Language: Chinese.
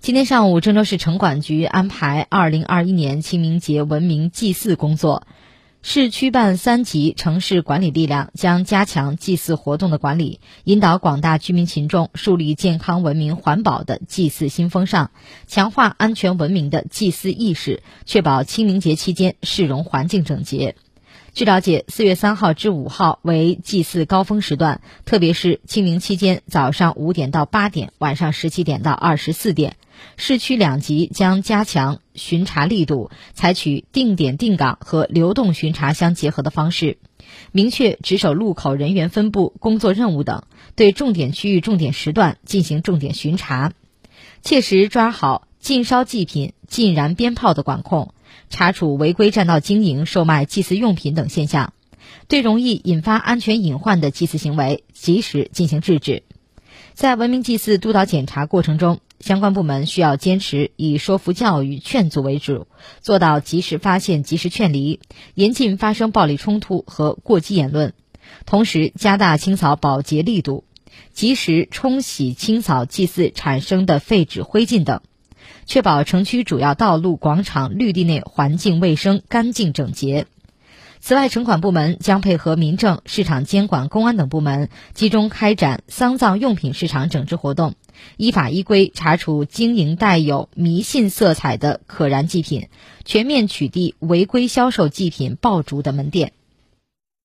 今天上午，郑州市城管局安排2021年清明节文明祭祀工作。市区办三级城市管理力量将加强祭祀活动的管理，引导广大居民群众树立健康、文明、环保的祭祀新风尚，强化安全文明的祭祀意识，确保清明节期间市容环境整洁。据了解，四月三号至五号为祭祀高峰时段，特别是清明期间早上五点到八点，晚上十七点到二十四点，市区两级将加强巡查力度，采取定点定岗和流动巡查相结合的方式，明确值守路口人员分布、工作任务等，对重点区域、重点时段进行重点巡查，切实抓好禁烧祭品、禁燃鞭炮的管控。查处违规占道经营、售卖祭祀用品等现象，对容易引发安全隐患的祭祀行为及时进行制止。在文明祭祀督导检查过程中，相关部门需要坚持以说服教育、劝阻为主，做到及时发现、及时劝离，严禁发生暴力冲突和过激言论。同时，加大清扫保洁力度，及时冲洗清扫祭祀产生的废纸、灰烬等。确保城区主要道路、广场、绿地内环境卫生、干净整洁。此外，城管部门将配合民政、市场监管、公安等部门，集中开展丧葬用品市场整治活动，依法依规查处经营带有迷信色彩的可燃祭品，全面取缔违规销售祭品爆竹的门店。